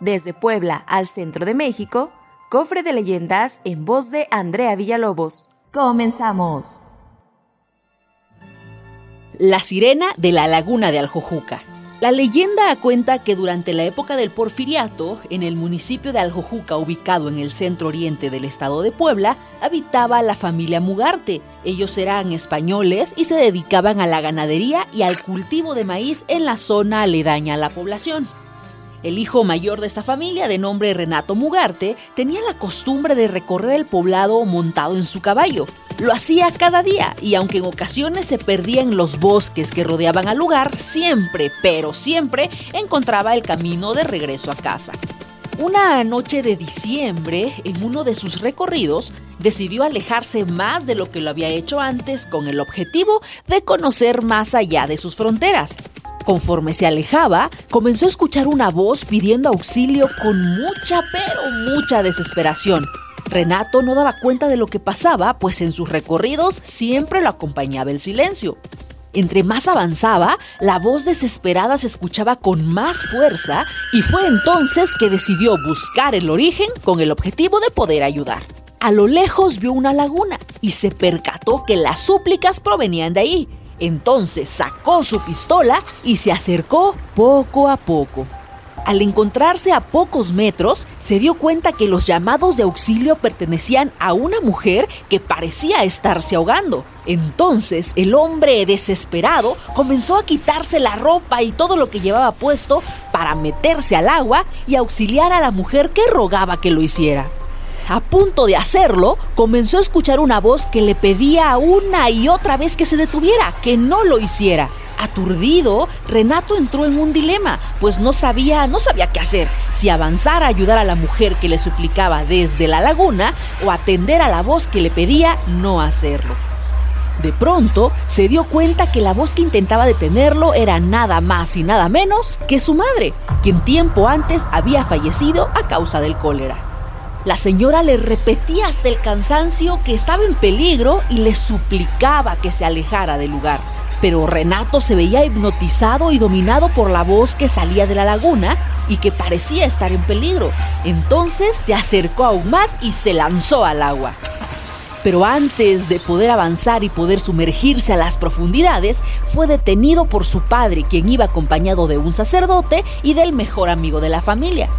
Desde Puebla al centro de México, Cofre de Leyendas en voz de Andrea Villalobos. Comenzamos. La sirena de la laguna de Aljojuca. La leyenda cuenta que durante la época del porfiriato, en el municipio de Aljojuca, ubicado en el centro oriente del estado de Puebla, habitaba la familia Mugarte. Ellos eran españoles y se dedicaban a la ganadería y al cultivo de maíz en la zona aledaña a la población. El hijo mayor de esta familia, de nombre Renato Mugarte, tenía la costumbre de recorrer el poblado montado en su caballo. Lo hacía cada día y aunque en ocasiones se perdía en los bosques que rodeaban al lugar, siempre, pero siempre encontraba el camino de regreso a casa. Una noche de diciembre, en uno de sus recorridos, decidió alejarse más de lo que lo había hecho antes con el objetivo de conocer más allá de sus fronteras. Conforme se alejaba, comenzó a escuchar una voz pidiendo auxilio con mucha, pero mucha desesperación. Renato no daba cuenta de lo que pasaba, pues en sus recorridos siempre lo acompañaba el silencio. Entre más avanzaba, la voz desesperada se escuchaba con más fuerza y fue entonces que decidió buscar el origen con el objetivo de poder ayudar. A lo lejos vio una laguna y se percató que las súplicas provenían de ahí, entonces sacó su pistola y se acercó poco a poco. Al encontrarse a pocos metros, se dio cuenta que los llamados de auxilio pertenecían a una mujer que parecía estarse ahogando. Entonces el hombre desesperado comenzó a quitarse la ropa y todo lo que llevaba puesto para meterse al agua y auxiliar a la mujer que rogaba que lo hiciera a punto de hacerlo, comenzó a escuchar una voz que le pedía una y otra vez que se detuviera, que no lo hiciera. Aturdido, Renato entró en un dilema, pues no sabía, no sabía qué hacer, si avanzar a ayudar a la mujer que le suplicaba desde la laguna o atender a la voz que le pedía no hacerlo. De pronto se dio cuenta que la voz que intentaba detenerlo era nada más y nada menos que su madre, quien tiempo antes había fallecido a causa del cólera. La señora le repetía hasta el cansancio que estaba en peligro y le suplicaba que se alejara del lugar. Pero Renato se veía hipnotizado y dominado por la voz que salía de la laguna y que parecía estar en peligro. Entonces se acercó aún más y se lanzó al agua. Pero antes de poder avanzar y poder sumergirse a las profundidades, fue detenido por su padre, quien iba acompañado de un sacerdote y del mejor amigo de la familia.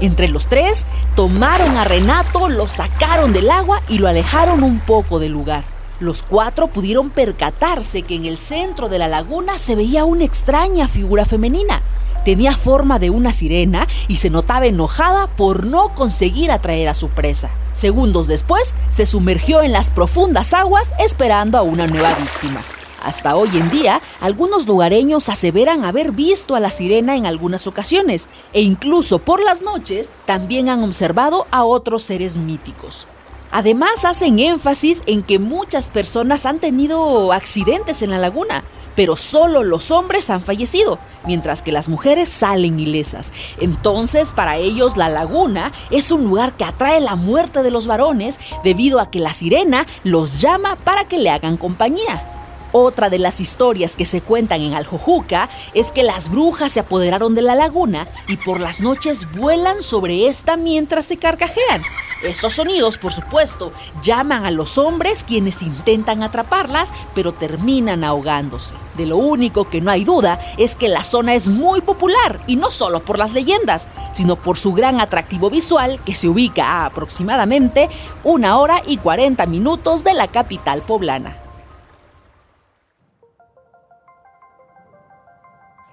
Entre los tres, tomaron a Renato, lo sacaron del agua y lo alejaron un poco del lugar. Los cuatro pudieron percatarse que en el centro de la laguna se veía una extraña figura femenina. Tenía forma de una sirena y se notaba enojada por no conseguir atraer a su presa. Segundos después, se sumergió en las profundas aguas esperando a una nueva víctima. Hasta hoy en día, algunos lugareños aseveran haber visto a la sirena en algunas ocasiones e incluso por las noches también han observado a otros seres míticos. Además, hacen énfasis en que muchas personas han tenido accidentes en la laguna, pero solo los hombres han fallecido, mientras que las mujeres salen ilesas. Entonces, para ellos, la laguna es un lugar que atrae la muerte de los varones debido a que la sirena los llama para que le hagan compañía. Otra de las historias que se cuentan en Aljojuca es que las brujas se apoderaron de la laguna y por las noches vuelan sobre esta mientras se carcajean. Estos sonidos, por supuesto, llaman a los hombres quienes intentan atraparlas, pero terminan ahogándose. De lo único que no hay duda es que la zona es muy popular, y no solo por las leyendas, sino por su gran atractivo visual que se ubica a aproximadamente una hora y 40 minutos de la capital poblana.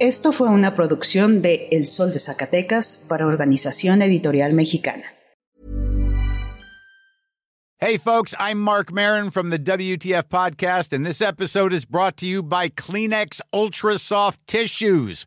Esto fue una producción de El Sol de Zacatecas para Organización Editorial Mexicana. Hey, folks, I'm Mark Marin from the WTF Podcast, and this episode is brought to you by Kleenex Ultra Soft Tissues